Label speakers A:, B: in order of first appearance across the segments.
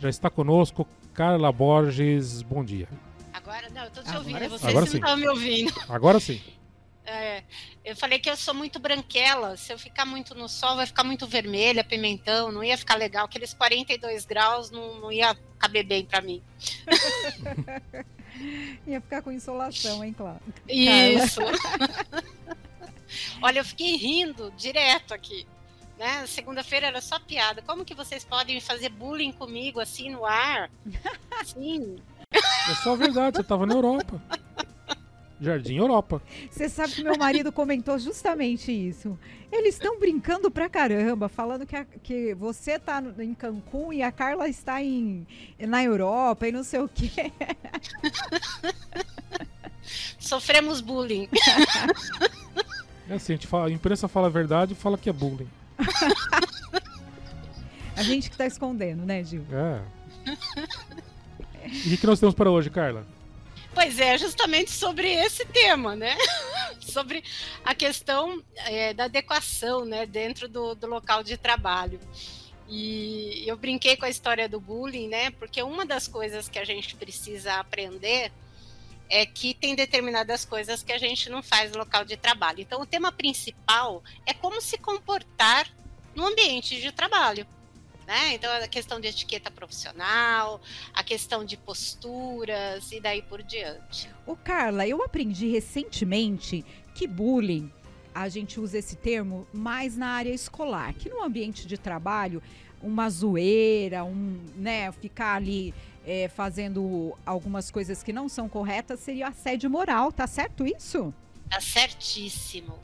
A: Já está conosco Carla Borges. Bom dia.
B: Agora, não, eu tô te ouvindo,
C: sim.
B: vocês
A: Agora
B: não estavam me ouvindo.
A: Agora sim.
B: É, eu falei que eu sou muito branquela, se eu ficar muito no sol vai ficar muito vermelha, pimentão, não ia ficar legal, aqueles 42 graus não, não ia caber bem pra mim.
C: Ia ficar com insolação, hein, claro.
B: Isso. Olha, eu fiquei rindo direto aqui. Né? Segunda-feira era só piada. Como que vocês podem fazer bullying comigo assim no ar? Sim.
A: É só verdade, você estava na Europa. Jardim Europa.
C: Você sabe que meu marido comentou justamente isso. Eles estão brincando pra caramba, falando que, a- que você tá no- em Cancún e a Carla está em, na Europa e não sei o quê.
B: Sofremos bullying.
A: É assim, a, gente fala, a imprensa fala a verdade e fala que é bullying.
C: A gente que tá escondendo, né, Gil?
A: É. E o que nós temos para hoje, Carla?
B: Pois é, justamente sobre esse tema, né? sobre a questão é, da adequação, né, dentro do, do local de trabalho. E eu brinquei com a história do bullying, né? Porque uma das coisas que a gente precisa aprender é que tem determinadas coisas que a gente não faz no local de trabalho. Então, o tema principal é como se comportar no ambiente de trabalho. Né? Então, a questão de etiqueta profissional, a questão de posturas e daí por diante.
C: Ô, Carla, eu aprendi recentemente que bullying, a gente usa esse termo mais na área escolar, que no ambiente de trabalho, uma zoeira, um, né, ficar ali é, fazendo algumas coisas que não são corretas seria assédio moral, tá certo isso?
B: Tá certíssimo.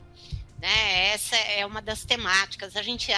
B: Né? Essa é uma das temáticas. A gente